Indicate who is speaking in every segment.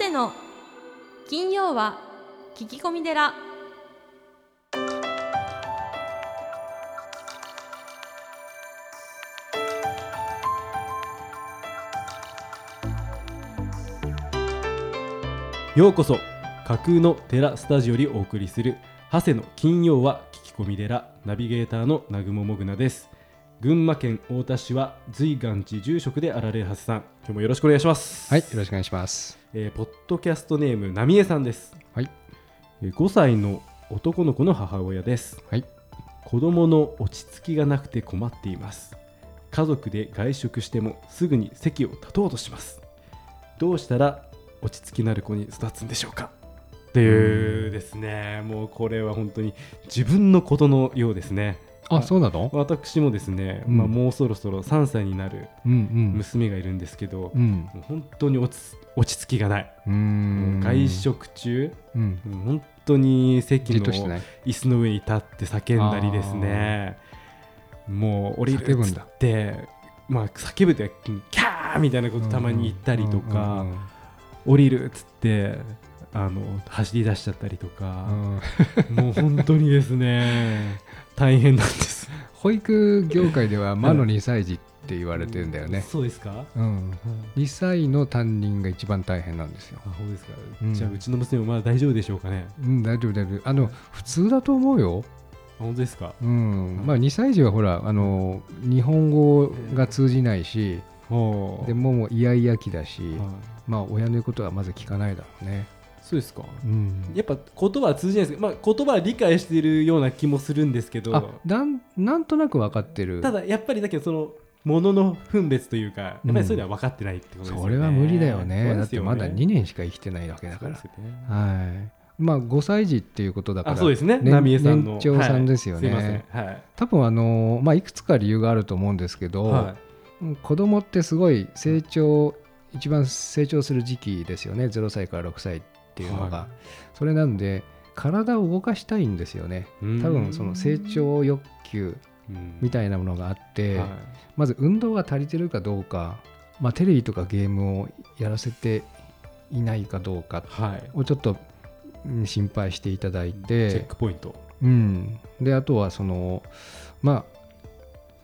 Speaker 1: 谷の。金曜は聞き込み寺。
Speaker 2: ようこそ架空の寺スタジオにお送りする長谷の金曜は聞き込み寺ナビゲーターの南雲もぐなです。群馬県太田市は随願寺住職であられるはずさん。今日もよろしくお願いします。
Speaker 3: はい、よろしくお願いします。
Speaker 2: えーポッドキャストネームなみえさんです。
Speaker 3: はい、
Speaker 2: えー5歳の男の子の母親です。
Speaker 3: はい、
Speaker 2: 子供の落ち着きがなくて困っています。家族で外食してもすぐに席を立とうとします。どうしたら落ち着きのある子に育つんでしょうか？っていうですね。もうこれは本当に自分のことのようですね
Speaker 3: あ、そうなの？
Speaker 2: 私もですね、
Speaker 3: うん
Speaker 2: まあ、もうそろそろ3歳になる
Speaker 3: うんうん。
Speaker 2: 娘がいるんですけど、
Speaker 3: うん。
Speaker 2: もう本当に落ち落ち着きがない。外。食中、
Speaker 3: うん。
Speaker 2: うん本当に席の。椅子の上に立って叫んだりですねもう降りるっつってまあ叫ぶってキャーみたいなことたまに言ったりと
Speaker 3: うん
Speaker 2: か
Speaker 3: うん
Speaker 2: 降りるっつってあの走り出しちゃったりと
Speaker 3: う
Speaker 2: か
Speaker 3: ん
Speaker 2: もう本当にですね 大変なんです
Speaker 3: 保育業界では魔の2歳児って言われてるんだよね。
Speaker 2: そうですか？
Speaker 3: うん。2歳の担任が一番大変なんですよ。
Speaker 2: あそうですか、
Speaker 3: うん
Speaker 2: じゃあうちの娘もまだ大丈夫でしょうかね？
Speaker 3: うん、大丈夫大丈夫。あの普通だと思うよ。
Speaker 2: あ本当ですか？
Speaker 3: うん。まあ2歳児はほらあの日本語が通じないし、
Speaker 2: おー
Speaker 3: でももうイヤイヤ期だし、
Speaker 2: はい
Speaker 3: まあ親の言うことはまず聞かないだろうね。
Speaker 2: そうですか？
Speaker 3: うん。
Speaker 2: やっぱ言葉は通じないですけど、まあ、言葉は理解しているような気もするんですけど。
Speaker 3: あなんなんとなく分かってる。
Speaker 2: ただやっぱりだけどそのものの分別というかやっぱりそういうのは分かってないってことですよね、
Speaker 3: それは無理だよね。
Speaker 2: ね。
Speaker 3: だってまだ2年しか生きてないわけだから。
Speaker 2: ね。
Speaker 3: はい。まあ5歳児っていうことだから
Speaker 2: あそうでさんの。
Speaker 3: 年長さんですよね。
Speaker 2: はい。
Speaker 3: 多分あのまあいくつか理由があると思うんですけど、子供ってすごい成長一番成長する時期ですよね。0歳から6歳っていうのが、
Speaker 2: は
Speaker 3: それなんで体を動かしたいんですよね。
Speaker 2: い、
Speaker 3: 多分その成長欲求み
Speaker 2: い
Speaker 3: たいなものがあって、
Speaker 2: はい。
Speaker 3: まず運動が足りてるかどうか、まあ、テレビとかゲームをやらせていないかどうか
Speaker 2: はい、
Speaker 3: をちょっとうん心配していただい
Speaker 2: チェッ
Speaker 3: て、
Speaker 2: クポイント。
Speaker 3: うん、であとはそのまあ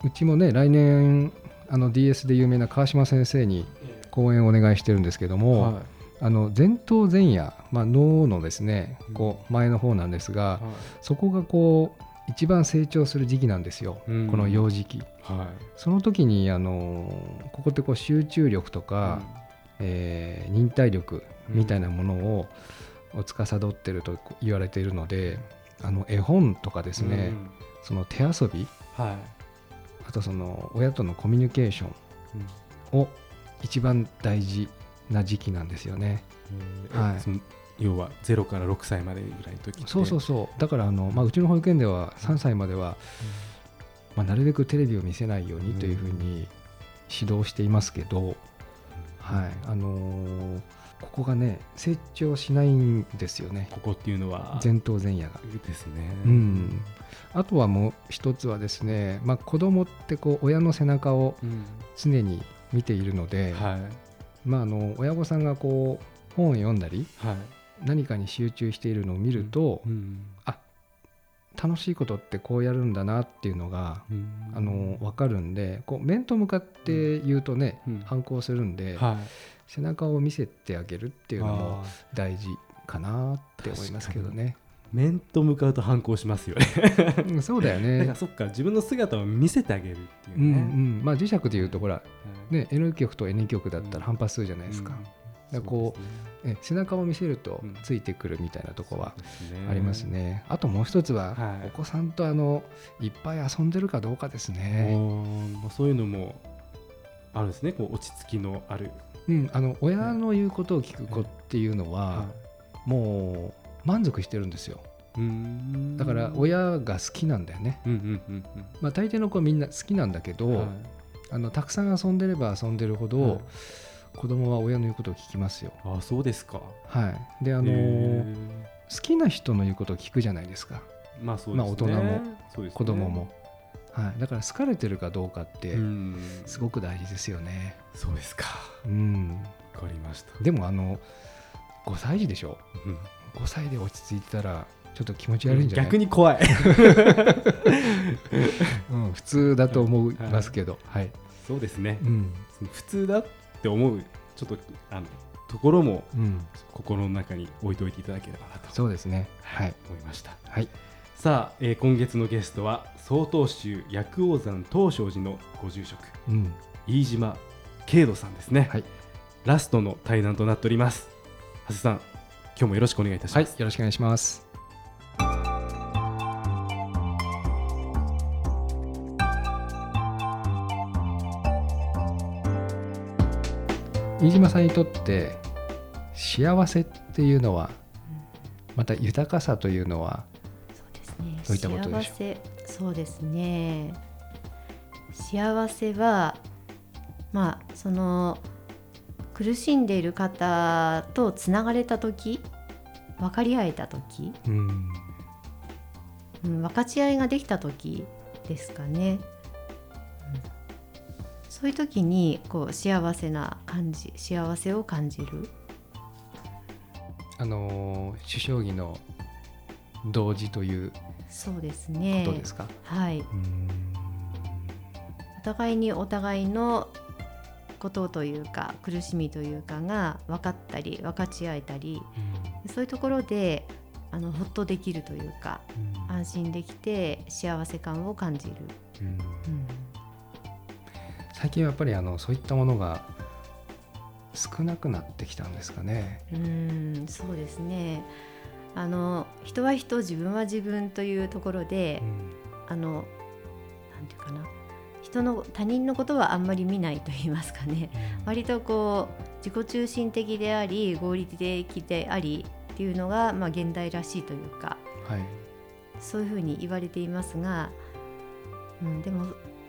Speaker 3: うちもね来年あの DS で有名な川島先生に講演をお願いしてるんですけども、
Speaker 2: は
Speaker 3: あの前頭前野、まあ、脳のですね
Speaker 2: うん。
Speaker 3: こう前の方なんですが、
Speaker 2: い。
Speaker 3: そこがこう一番成長する時期なんですよ、
Speaker 2: うん。
Speaker 3: この幼児期。
Speaker 2: はい。
Speaker 3: その時にあのここってこう集中力とか、えー忍耐力みたいなものを、を司ってると言われているのであの絵本とかですね、
Speaker 2: うん。
Speaker 3: その手遊び
Speaker 2: はい。
Speaker 3: あとその親とのコミュニケーショ
Speaker 2: うん。
Speaker 3: ンを一番大事な時期なんですよね。
Speaker 2: えー
Speaker 3: はい。
Speaker 2: 要は0から6歳までぐらいの時
Speaker 3: そうそうそう。だからあの、まあ、うちの保育園では3歳までは、まあ、なるべくテレビを見せないようにというふうに指導していますけど、はい。あのーここがね成長しないんですよね。
Speaker 2: ここっていうのは
Speaker 3: 前頭前野が。
Speaker 2: ですね。
Speaker 3: うん、あとはもう一つはですね、まあ、子供ってこう親の背中を
Speaker 2: うん。
Speaker 3: 常に見ているので、
Speaker 2: はい
Speaker 3: まあ、あの親御さんがこう本を読んだり
Speaker 2: はい。
Speaker 3: 何かに集中しているのを見ると、
Speaker 2: うん。
Speaker 3: 楽しいことってこうやるんだなっていうのが、
Speaker 2: うん。
Speaker 3: あの分かるんでこう面と向かって言うとね、
Speaker 2: うん。
Speaker 3: 反抗するんで、
Speaker 2: はい。
Speaker 3: 背中を見せてあげるっていうのも大事かなって思いますけどね。
Speaker 2: 面と向かうと反抗しますよね。
Speaker 3: うんそうだよ
Speaker 2: だから
Speaker 3: ね。
Speaker 2: そっか自分の姿を見せてあげるっていう
Speaker 3: うんう
Speaker 2: ね、
Speaker 3: ん、まあ磁石でいうとほら、
Speaker 2: はい。
Speaker 3: ね、N 極と N 極だったら反発するじゃないですか。
Speaker 2: うん。
Speaker 3: こう
Speaker 2: ね。
Speaker 3: え背中を見せると
Speaker 2: うん。
Speaker 3: ついてくるみたいなとこは
Speaker 2: そうですね。
Speaker 3: ありますね。あともう一つは、
Speaker 2: はい。
Speaker 3: お子さんとあのいっぱい遊んでるかどうかですね。
Speaker 2: まあそういうのもあるんですね。こう落ち着きのある、
Speaker 3: うん、あの親の言うことを聞く子っていうのは、もう満足してるんですよ。だから親が好きなんだよね。まあ、大抵の子はみんな好きなんだけど、
Speaker 2: うんはい。
Speaker 3: あのたくさん遊んでれば遊んでるほど、
Speaker 2: はい。
Speaker 3: 子供は親の言うことを聞きますよ。
Speaker 2: あそうですか。
Speaker 3: はい、であの好きな人の言うことを聞くじゃないですか。
Speaker 2: まあそうですね。
Speaker 3: まあ大人も
Speaker 2: ね。
Speaker 3: 子供も、はい、だから好かれてるかどうかって
Speaker 2: うん。
Speaker 3: すごく大事ですよね。
Speaker 2: そうですか。
Speaker 3: うん、
Speaker 2: わかりました。
Speaker 3: でもあの5歳児でしょ？
Speaker 2: うん
Speaker 3: 5歳で落ち着いてたらちょっと気持ち悪いんじゃない？
Speaker 2: 逆に怖い。
Speaker 3: うん、普通だと思いますけど、はい、
Speaker 2: そうですね。
Speaker 3: うん、
Speaker 2: 普通だって思うちょっとあのところも
Speaker 3: うん、
Speaker 2: 心の中に置いておいていただければなと。
Speaker 3: そうですね、はい、
Speaker 2: 思いました。
Speaker 3: はい、
Speaker 2: さあ、えー今月のゲストは曹洞宗薬王山東照寺のご住職。
Speaker 3: うん、
Speaker 2: 飯島慶人さんですね、
Speaker 3: はい、
Speaker 2: ラストの対談となっております。長谷さん今日もよろしくお願いいたします、、
Speaker 3: はいよろしくお願いします。飯島さんにとって幸せっていうのはまた豊かさというのは
Speaker 4: そうですね。
Speaker 3: どういったことでしょう？
Speaker 4: 幸せ、そうですね。幸せは、まあその苦しんでいる方とつながれた時、分かり合えた時、
Speaker 3: うん
Speaker 4: うん、分かち合いができた時ですかね。うんそういう時にこう幸せな感じ、幸せを感じる。
Speaker 3: あのー主将棋の同時という
Speaker 4: そうです
Speaker 3: こ
Speaker 4: ね。
Speaker 3: とですか、
Speaker 4: はい。
Speaker 3: うん
Speaker 4: お互いにお互いのことというか苦しみというかが分かったり分かち合えたりそういうところであのほっとできるというか
Speaker 3: うん。
Speaker 4: 安心できて幸せ感を感じる、
Speaker 3: うん。
Speaker 4: うん。
Speaker 3: 最近はやっぱりあのそういったものが少なくなってきたんですかね。
Speaker 4: うんそうですね。あの人は人自分は自分というところで、あのなんていうかな人の他人のことはあんまり見ないと言いますかね。割とこう自己中心的であり合理的でありっていうのが、まあ、現代らしいというか
Speaker 3: はい、
Speaker 4: そういうふうに言われていますが、うん、でも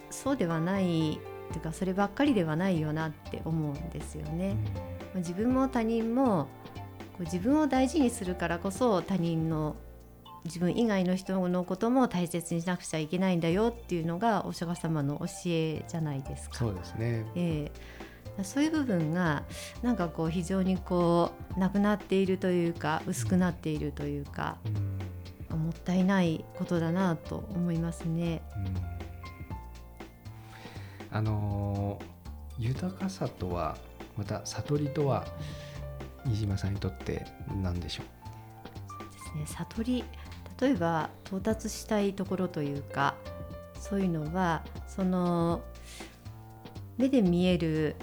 Speaker 4: そうではないというかそればっかりではないよなって思うんですよね。まあ自分も他人もこう自分を大事にするからこそ他人の自分以外の人のことも大切にしなくちゃいけないんだよっていうのがお釈迦様の教えじゃないですか。
Speaker 3: そうですね。
Speaker 4: ええそういう部分がなんかこう非常にこうなくなっているというか薄くなっているというか、
Speaker 3: うん
Speaker 4: もったいないことだなと思いますね。
Speaker 3: あのー豊かさとはまた悟りとは飯島さんにとって何でしょ
Speaker 4: ですね悟り例えば到達したいところというかそういうのはその目で見える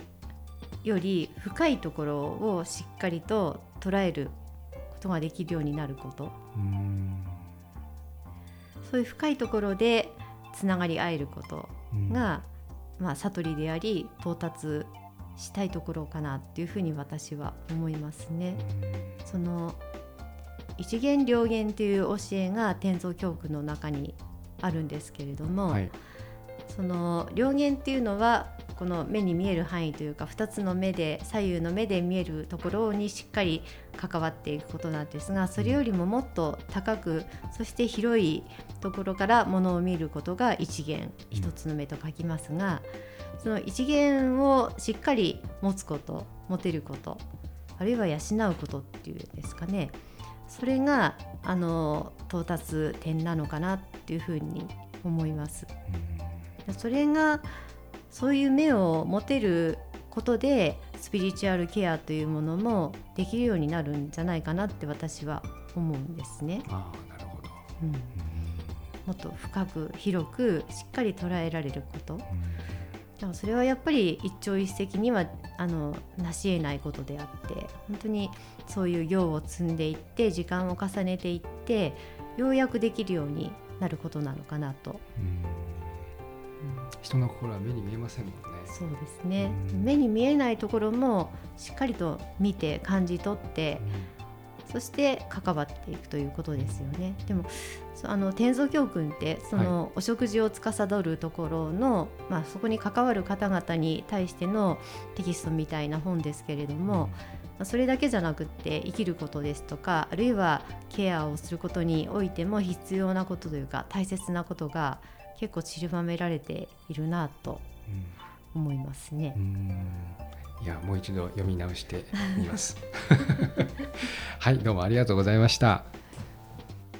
Speaker 4: より深いところをしっかりと捉えることができるようになること。
Speaker 3: ううん。
Speaker 4: そういう深いところでつながり合えることが、まあ、悟りであり到達したいところかなっていうふうに私は思いますね。その一元両元という教えが天蔵教訓の中にあるんですけれども、
Speaker 3: はい。
Speaker 4: その両元っていうのはこの目に見える範囲というか2つの目で左右の目で見えるところにしっかり関わっていくことなんですがそれよりももっと高くそして広いところからものを見ることが一元一つの目と書きますが、その一元をしっかり持つこと持てることあるいは養うことっていうんですかねそれがあの到達点なのかなっていうふうに思います。それがそういう目を持てることでスピリチュアルケアというものもできるようになるんじゃないかなって私は思うんですね。
Speaker 3: ああなるほど、
Speaker 4: うん、もっと深く広くしっかり捉えられること。だからそれはやっぱり一朝一夕にはあの成し得ないことであって本当にそういう行を積んでいって時間を重ねていってようやくできるようになることなのかなと。
Speaker 3: 人の心は目に見えませんもんね。
Speaker 4: そうですね。
Speaker 3: うん。
Speaker 4: 目に見えないところもしっかりと見て感じ取ってそして関わっていくということですよね。でもそあの天蔵教訓ってその、お食事を司るところの、まあ、そこに関わる方々に対してのテキストみたいな本ですけれども、まあそれだけじゃなくって生きることですとかあるいはケアをすることにおいても必要なことというか大切なことが結構散りばめられているなと思いますね
Speaker 3: う。んいやもう一度読み直してみます。はいどうもありがとうございました。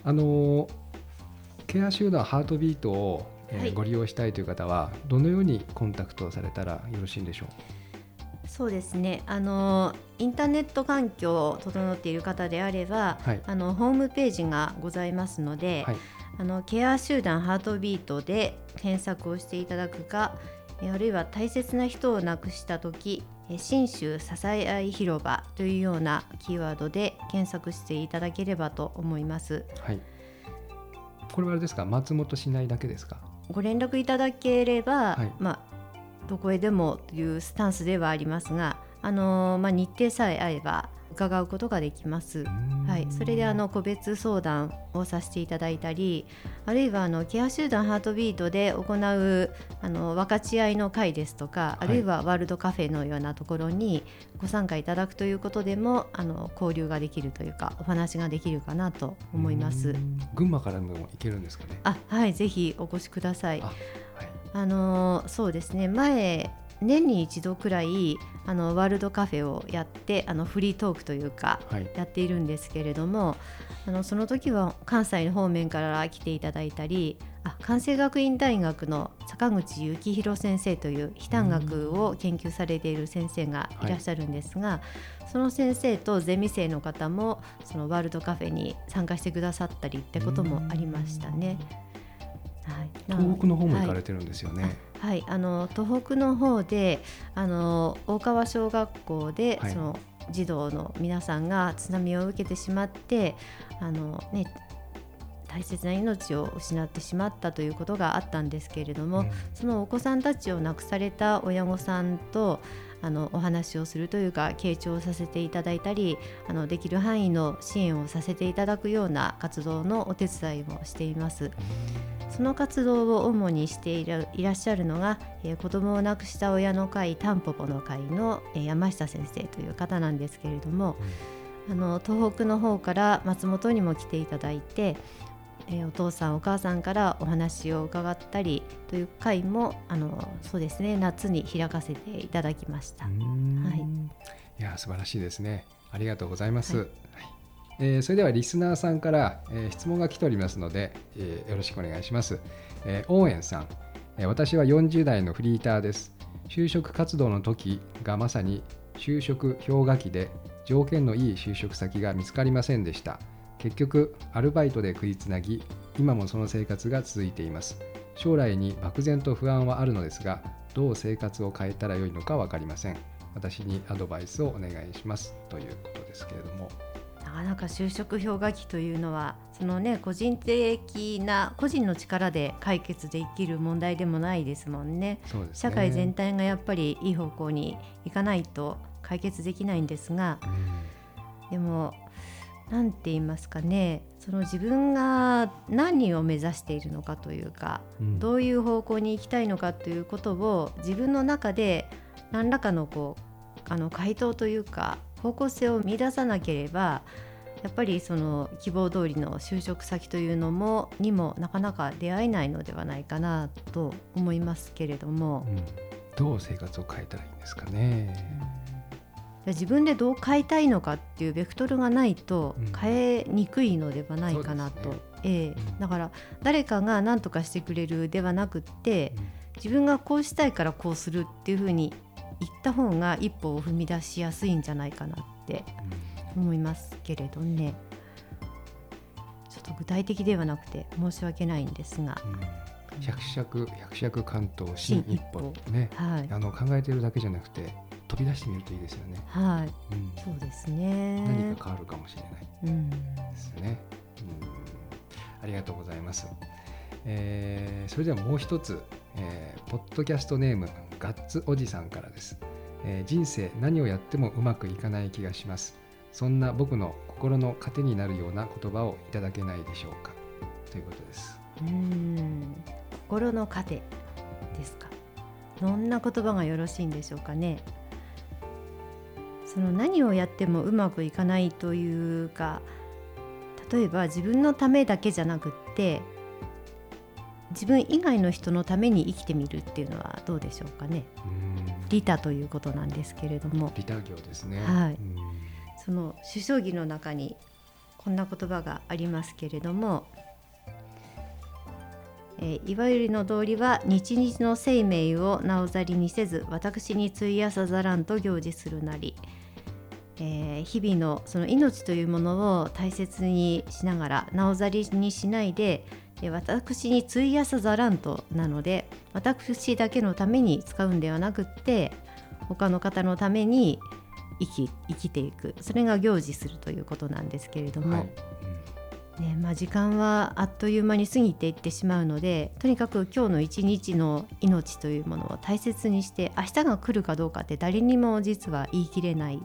Speaker 3: あのケア集団ハートビートを、えー
Speaker 4: はい。
Speaker 3: ご利用したいという方はどのようにコンタクトされたらよろしいんでしょ
Speaker 4: そうですね。あのインターネット環境を整っている方であれば、
Speaker 3: はい。
Speaker 4: あのホームページがございますので、
Speaker 3: はい。
Speaker 4: あのケア集団ハートビートで検索をしていただくかえあるいは大切な人を亡くした時え信州支え合い広場というようなキーワードで検索していただければと思います。
Speaker 3: うはい。これはあれですか？松本市内だけですか？
Speaker 4: ご連絡いただければ、
Speaker 3: はい。
Speaker 4: まあどこへでもというスタンスではありますがあの、まあ、日程さえ合えば伺うことができます。はい、それであの個別相談をさせていただいたりあるいはあのケア集団ハートビートで行うあの分かち合いの会ですとか、
Speaker 3: い。
Speaker 4: あるいはワールドカフェのようなところにご参加いただくということでもあの交流ができるというかお話ができるかなと思います。
Speaker 3: うん。群馬からも行けるんですかね。
Speaker 4: あはい。ぜひお越しください。
Speaker 3: あ。はい。
Speaker 4: あのそうですね。前年に一度くらいあのワールドカフェをやってあのフリートークというか
Speaker 3: はい
Speaker 4: やっているんですけれどもあのその時は関西の方面から来ていただいたりあ関西学院大学の坂口幸宏先生という非単学を研究されている先生がいらっしゃるんですが、その先生とゼミ生の方もそのワールドカフェに参加してくださったりってこともありましたね。はい、
Speaker 3: 東北の方も行か
Speaker 4: はい
Speaker 3: れてるんですよね、
Speaker 4: はい、あの東北の方であの大川小学校で、
Speaker 3: はい。
Speaker 4: その児童の皆さんが津波を受けてしまってあの、ね、大切な命を失ってしまったということがあったんですけれども、
Speaker 3: うん。
Speaker 4: そのお子さんたちを亡くされた親御さんとあのお話をするというか傾聴させていただいたりあのできる範囲の支援をさせていただくような活動のお手伝いもしています。その活動を主にしているいらっしゃるのが、えー子供を亡くした親の会タンポポの会の、えー山下先生という方なんですけれども、あの東北の方から松本にも来ていただいて、えーお父さんお母さんからお話を伺ったりという会もあのそうですね夏に開かせていただきました。
Speaker 3: うん。
Speaker 4: はい。
Speaker 3: いや素晴らしいですね。ありがとうございます、
Speaker 4: は
Speaker 3: はいえーそれではリスナーさんから、えー質問が来ておりますので、えーよろしくお願いします、えー、応援さん、えー私は40代のフリーターです。就職活動の時がまさに就職氷河期で条件のいい就職先が見つかりませんでした。結局アルバイトで食いつなぎ今もその生活が続いています。将来に漠然と不安はあるのですがどう生活を変えたらよいのか分かりません。私にアドバイスをお願いします。ということですけれども。
Speaker 4: かなか就職氷河期というのはそのね個人的な個人の力で解決できる問題でもないですもんね。
Speaker 3: ね。
Speaker 4: 社会全体がやっぱりいい方向に行かないと解決できないんですがでも何て言いますかね。その自分が何を目指しているのかというか
Speaker 3: うん。
Speaker 4: どういう方向に行きたいのかということを自分の中で何らかのこうあの回答というか方向性を見出さなければやっぱりその希望通りの就職先というのもにもなかなか出会えないのではないかなと思いますけれども。
Speaker 3: うん。どう生活を変えたらいいんですかね。
Speaker 4: 自分でどう変えたいのかっていうベクトルがないと
Speaker 3: うん。
Speaker 4: 変えにくいのではないかなと、
Speaker 3: そうですね。
Speaker 4: ええ。
Speaker 3: うん。
Speaker 4: だから誰かが何とかしてくれるではなくって自分がこうしたいからこうするっていうふうに言った方が一歩を踏み出しやすいんじゃないかなって思いますけれどね。ちょっと具体的ではなくて申し訳ないんですが。
Speaker 3: うん。百尺百尺関東新一歩ね。
Speaker 4: はい。
Speaker 3: あの考えてるだけじゃなくて飛び出してみるといいですよね。
Speaker 4: はい。
Speaker 3: うん。
Speaker 4: そうですね。
Speaker 3: 何か変わるかもしれない。
Speaker 4: うん。
Speaker 3: ですね。うん。ありがとうございます。えーそれではもう一つ、えーポッドキャストネームガッツおじさんからです、えー人生何をやってもうまくいかない気がします。そんな僕の心の糧になるような言葉をいただけないでしょうか。ということです。
Speaker 4: うん。心の糧ですか。どんな言葉がよろしいんでしょうかね。その何をやってもうまくいかないというか例えば自分のためだけじゃなくって自分以外の人のために生きてみるっていうのはどうでしょうかね。
Speaker 3: うん。
Speaker 4: 利他ということなんですけれども。
Speaker 3: 利他業ですね。
Speaker 4: はい。
Speaker 3: うん。
Speaker 4: その首相儀の中にこんな言葉がありますけれども、えーいわゆるの道理は日々の生命をなおざりにせず私に費やさざらんと行事するなり、えー日々のその命というものを大切にしながらなおざりにしないでで私に費やさざらんとなので私だけのために使うんではなくって他の方のために生き生きていく。それが行事するということなんですけれども、
Speaker 3: はい。
Speaker 4: ねまあ、時間はあっという間に過ぎていってしまうのでとにかく今日の一日の命というものを大切にして明日が来るかどうかって誰にも実は言い切れない。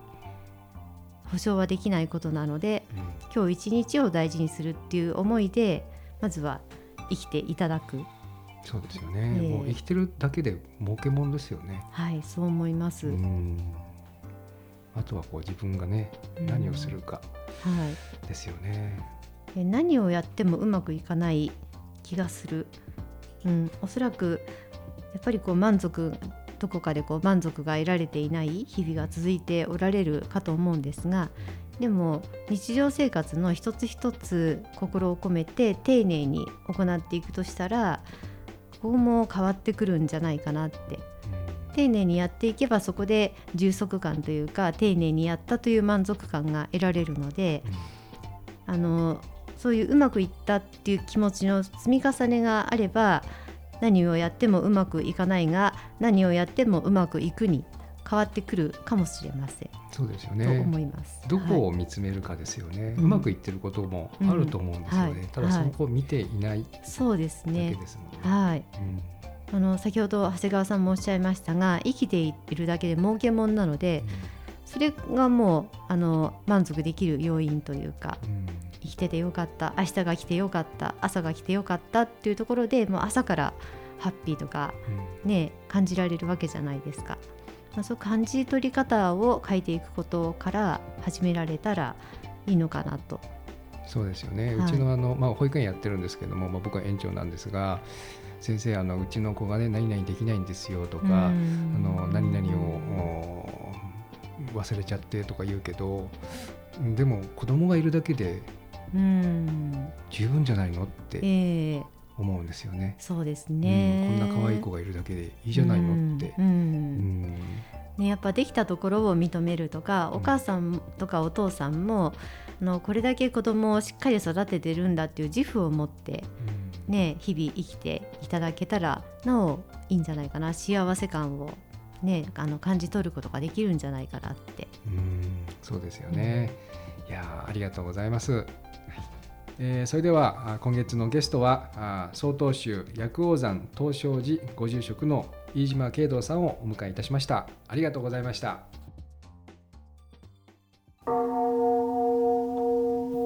Speaker 4: 保証はできないことなので
Speaker 3: うん。
Speaker 4: 今日一日を大事にするっていう思いでまずは生きていただく。
Speaker 3: そうですよね、
Speaker 4: ええ。
Speaker 3: もう生きてるだけで儲けもんですよね。
Speaker 4: はいそう思います。
Speaker 3: うん。あとはこう自分がね
Speaker 4: うん。
Speaker 3: 何をするか。
Speaker 4: はい。
Speaker 3: ですよね。
Speaker 4: で何をやってもうまくいかない気がする、うん、おそらくやっぱりこう満足どこかでこう満足が得られていない日々が続いておられるかと思うんですがでも日常生活の一つ一つ心を込めて丁寧に行っていくとしたらここも変わってくるんじゃないかなって。丁寧にやっていけばそこで充足感というか丁寧にやったという満足感が得られるので、あのそういううまくいったっていう気持ちの積み重ねがあれば何をやってもうまくいかないが何をやってもうまくいくに変わってくるかもしれません、
Speaker 3: そうですよ
Speaker 4: と
Speaker 3: ね。
Speaker 4: 思います。
Speaker 3: どこ
Speaker 4: はい
Speaker 3: を見つめるかですよね、
Speaker 4: う
Speaker 3: うんまくいってることもあると思うんですよね、
Speaker 4: うん。はい
Speaker 3: ただそこを見ていないだ
Speaker 4: そうです
Speaker 3: け
Speaker 4: ね
Speaker 3: ですもんね。
Speaker 4: はい。
Speaker 3: うん。
Speaker 4: あの先ほど長谷川さんもおっしゃいましたが生きているだけで儲けもんなのでそれがもうあの満足できる要因というか
Speaker 3: うん。
Speaker 4: 生きててよかった明日が来てよかった朝が来てよかったっていうところでもう朝からハッピーとか
Speaker 3: うん。
Speaker 4: ね感じられるわけじゃないですか。まあ、そう感じ取り方を変えていくことから始められたらいいのかなと。
Speaker 3: そうですよね、
Speaker 4: はい。う
Speaker 3: ちのあの、まあ、保育園やってるんですけども、まあ、僕は園長なんですが先生あのうちの子がね何々できないんですよとか、あの何々をお忘れちゃってとか言うけどでも子供がいるだけで
Speaker 4: うん。
Speaker 3: 十分じゃないのって
Speaker 4: ええ
Speaker 3: 思うんですよね。
Speaker 4: そうです
Speaker 3: うん
Speaker 4: ね、
Speaker 3: こんな可愛い子がいるだけでいいじゃないのって。
Speaker 4: うんうん
Speaker 3: うん
Speaker 4: ね、やっぱできたところを認めるとか、
Speaker 3: うん
Speaker 4: お母さんとかお父さんもあのこれだけ子供をしっかり育ててるんだっていう自負を持って、ね、日々生きていただけたらなおいいんじゃないかな幸せ感を、ね、あの感じ取ることができるんじゃないかなって。
Speaker 3: うんそうですよね。いやーありがとうございます。えーそれでは今月のゲストはあ曹洞宗薬王山東照寺ご住職の飯島慶道さんをお迎えいたしました。ありがとうございました。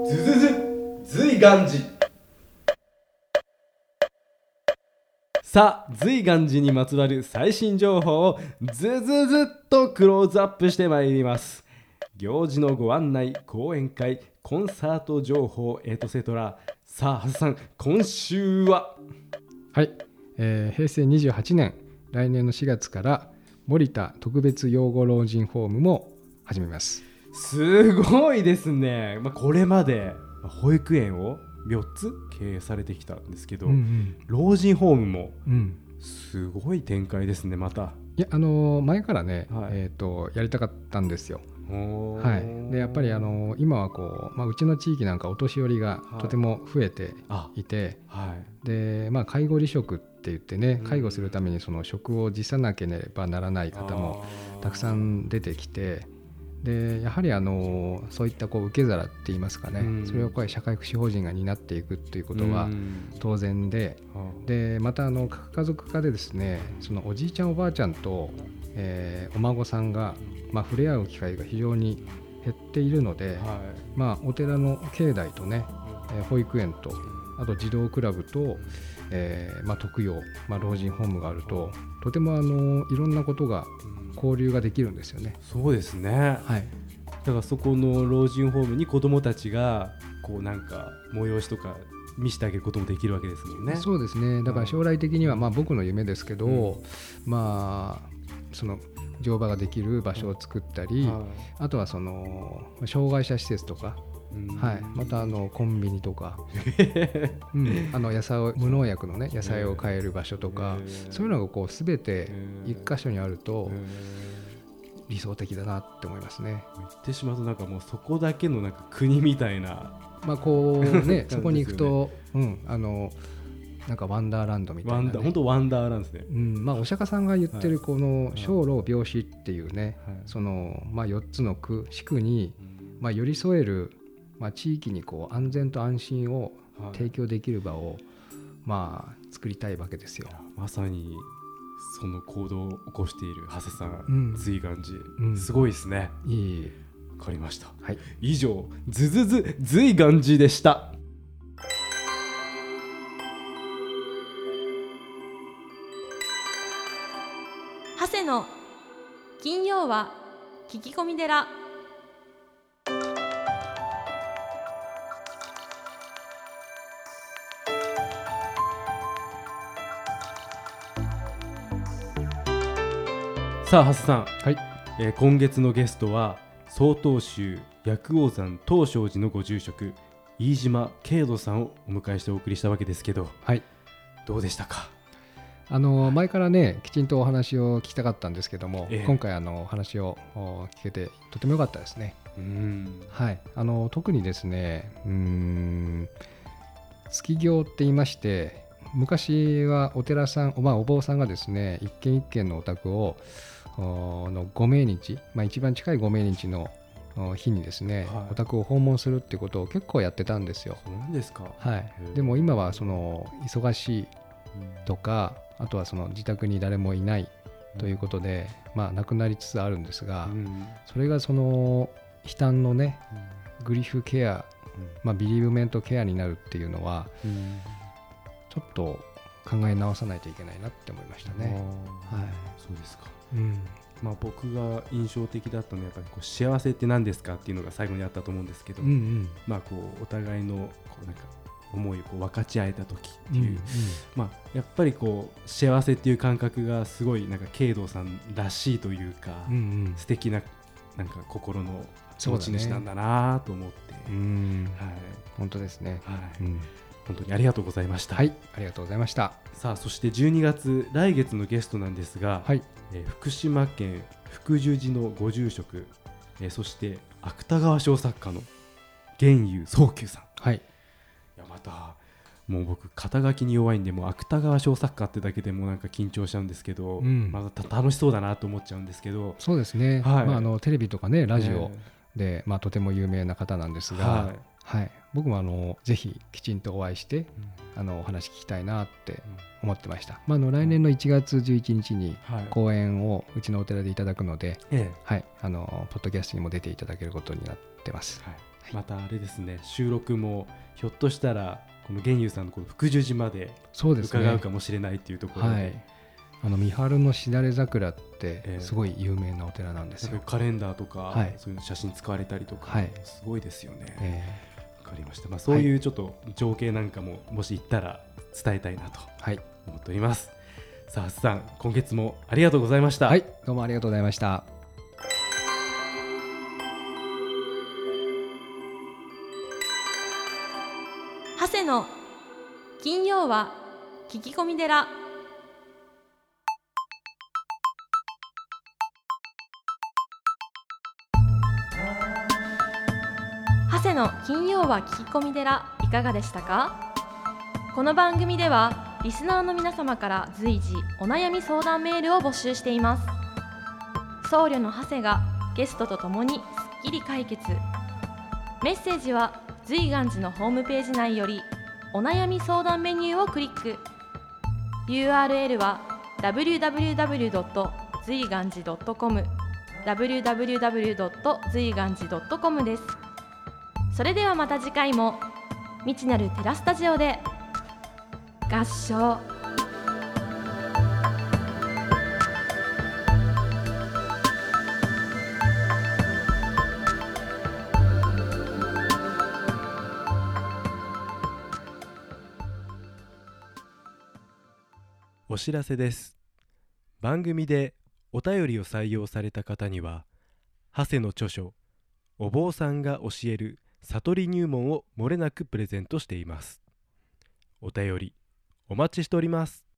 Speaker 2: ずずず随願寺さあ随願寺にまつわる最新情報をずずずっとクローズアップしてまいります行事のご案内講演会コンサート情報エトセトラさあ長谷さん今週は？
Speaker 3: はい、えー平成28年来年の4月から森田特別養護老人ホームも始めます。
Speaker 2: すごいですね、まあ、これまでまあ保育園を4つ経営されてきたんですけど、
Speaker 3: うん。
Speaker 2: 老人ホームも
Speaker 3: うん。
Speaker 2: すごい展開ですねまた。
Speaker 3: いやあのー前からね、
Speaker 2: はい。
Speaker 3: えー、とやりたかったんですよ。
Speaker 2: は
Speaker 3: はい、でやっぱりあの今はこう、まあ、うちの地域なんかお年寄りが
Speaker 2: はい。
Speaker 3: とても増えて
Speaker 2: あ
Speaker 3: いて、
Speaker 2: はい。
Speaker 3: でまあ、介護離職って言ってね
Speaker 2: うん。
Speaker 3: 介護するためにその職を辞さなければならない方もたくさん出てきてでやはりあのそういったこう受け皿って言いますかね、
Speaker 2: うん。
Speaker 3: それをこう社会福祉法人が担っていくっていうことは
Speaker 2: うん。
Speaker 3: 当然で
Speaker 2: は
Speaker 3: でまたあの核家族化でですねそのおじいちゃんおばあちゃんと、えーお孫さんが、まあ、触れ合う機会が非常に減っているので、
Speaker 2: は
Speaker 3: まあ、お寺の境内とね、えー保育園とあと児童クラブと、えーまあ、特養、まあ、老人ホームがあるととてもあのいろんなことが
Speaker 2: い
Speaker 3: 交流ができるんですよね。
Speaker 2: そうですね。
Speaker 3: はい、
Speaker 2: だからそこの老人ホームに子供たちがこうなんか催しとか見せてあげることもできるわけですもんね。
Speaker 3: そうですね。だから将来的にはまあ僕の夢ですけど、
Speaker 2: うん。
Speaker 3: まあその乗馬ができる場所を作ったり、
Speaker 2: は
Speaker 3: あとはその障害者施設とか、はい、またあのコンビニとか、うん、あの野菜を無農薬のね野菜を買える場所とか、そういうのがこう全て一箇所にあると理想的だなって思いますね。
Speaker 2: 言ってしまうとなんかもうそこだけのなんか国みたいな
Speaker 3: まあこうね
Speaker 2: ね。
Speaker 3: そこに行くと、うん、あのなんかワンダーランドみたいな、
Speaker 2: ワンダ。本当ワンダーなんですね。
Speaker 3: うんまあ、お釈迦さんが言ってるこの
Speaker 2: い
Speaker 3: 生老病死っていうね、
Speaker 2: はい
Speaker 3: そのまあ、4つの区地区に、まあ、寄り添える、まあ、地域にこう安全と安心を
Speaker 2: はい
Speaker 3: 提供できる場を、まあ、作りたいわけですよ。
Speaker 2: まさにその行動を起こしている長谷さん、
Speaker 3: うん
Speaker 2: 随願寺、
Speaker 3: うん
Speaker 2: すごいですね。
Speaker 3: いいい
Speaker 2: わかりました。
Speaker 3: はい、
Speaker 2: 以上ズズズ随願寺でした。
Speaker 1: 長谷の金曜は聞き込み寺。
Speaker 2: さあ長谷さん、
Speaker 3: はい。
Speaker 2: えー今月のゲストは曹洞宗薬王山東照寺のご住職飯島慶度さんをお迎えしてお送りしたわけですけど
Speaker 3: はい。
Speaker 2: どうでしたか？
Speaker 3: あの前からねきちんとお話を聞きたかったんですけども、
Speaker 2: ええ。
Speaker 3: 今回あのお話をお聞けてとても良かったですね。
Speaker 2: うん。
Speaker 3: はい、あの特にですねうーん月行って言いまして昔はお寺さん、まあ、お坊さんがですね一軒一軒のお宅をおのご命日、まあ、一番近いご命日のお日にですね、
Speaker 2: はい。
Speaker 3: お宅を訪問するってことを結構やってたんですよ。
Speaker 2: そうなんですか、
Speaker 3: はい。でも今はその忙しいとかあとはその自宅に誰もいないということで、まあ、なくなりつつあるんですが、
Speaker 2: うん。
Speaker 3: それがその悲嘆のねグリフケア、まあ、ビリーブメントケアになるっていうのは
Speaker 2: うん。
Speaker 3: ちょっと考え直さないといけないなって思いましたね。はい。
Speaker 2: そうですか。
Speaker 3: うん。
Speaker 2: まあ、僕が印象的だったのはやっぱりこう幸せって何ですかっていうのが最後にあったと思うんですけど、
Speaker 3: うんうん。
Speaker 2: まあ、こうお互いのこうなんか思いをこう分かち合えた時って
Speaker 3: う。ん
Speaker 2: いう、まあ、やっぱりこう幸せっていう感覚がすごいなんか慶道さんらしいというか、
Speaker 3: うんうん。
Speaker 2: 素敵ななんか心の気持ち主なんだなと思って、
Speaker 3: うん。
Speaker 2: はい。
Speaker 3: 本当ですね。
Speaker 2: はい。
Speaker 3: うん。
Speaker 2: 本当にありがとうございました、
Speaker 3: はい、ありがとうございました。
Speaker 2: さあそして12月来月のゲストなんですが、
Speaker 3: はい、
Speaker 2: えー福島県福寿寺のご住職、えーそして芥川賞作家の玄遊宗久さん。
Speaker 3: はい、
Speaker 2: いやまたもう僕肩書きに弱いんでもう芥川賞作家ってだけでもなんか緊張しちゃうんですけど、
Speaker 3: うん。
Speaker 2: また楽しそうだなと思っちゃうんですけど。
Speaker 3: そうですね。
Speaker 2: はい。
Speaker 3: まああのテレビとかねラジオ
Speaker 2: え
Speaker 3: で、まあとても有名な方なんです
Speaker 2: ー
Speaker 3: が、
Speaker 2: はい。
Speaker 3: はい、僕もあのぜひきちんとお会いしてあのお話聞きたいなって思ってました。まああの来年の1月11日に
Speaker 2: はい。
Speaker 3: 講演をうちのお寺でいただくので、
Speaker 2: ええ。
Speaker 3: はい、あのポッドキャストにも出ていただけることになってます。
Speaker 2: はいまたあれですね収録もひょっとしたらこの玄遊さんのこの福寿寺まで。伺うかもしれないっていうところで、
Speaker 3: はい。あの三春のしだれ桜っ
Speaker 2: ええ
Speaker 3: てすごい有名なお寺なんですよ
Speaker 2: なんか。カレンダーとか、
Speaker 3: はい
Speaker 2: そういうの写真使われたりとか、
Speaker 3: はい
Speaker 2: すごいですよね。
Speaker 3: え
Speaker 2: わかりました。まあそういうちょっと情景なんかももし行ったら伝えたいなと
Speaker 3: ーはい、
Speaker 2: 思っております。さあ、さん、今月もありがとうございました。
Speaker 3: はい、どうもありがとうございました。
Speaker 1: 金曜は聞き込み寺。長谷の金曜は聞き込み寺いかがでしたか？この番組ではリスナーの皆様から随時お悩み相談メールを募集しています。僧侶の長谷がゲストとともにすっきり解決。メッセージは随願寺のホームページ内よりお悩み相談メニューをクリック URL は www. 随願寺 .com www. 随願寺 .com ですそれではまた次回も未知なるテラスタジオで合唱
Speaker 2: お知らせです。番組でお便りを採用された方には長谷の著書お坊さんが教える悟り入門をもれなくプレゼントしています。お便りお待ちしております。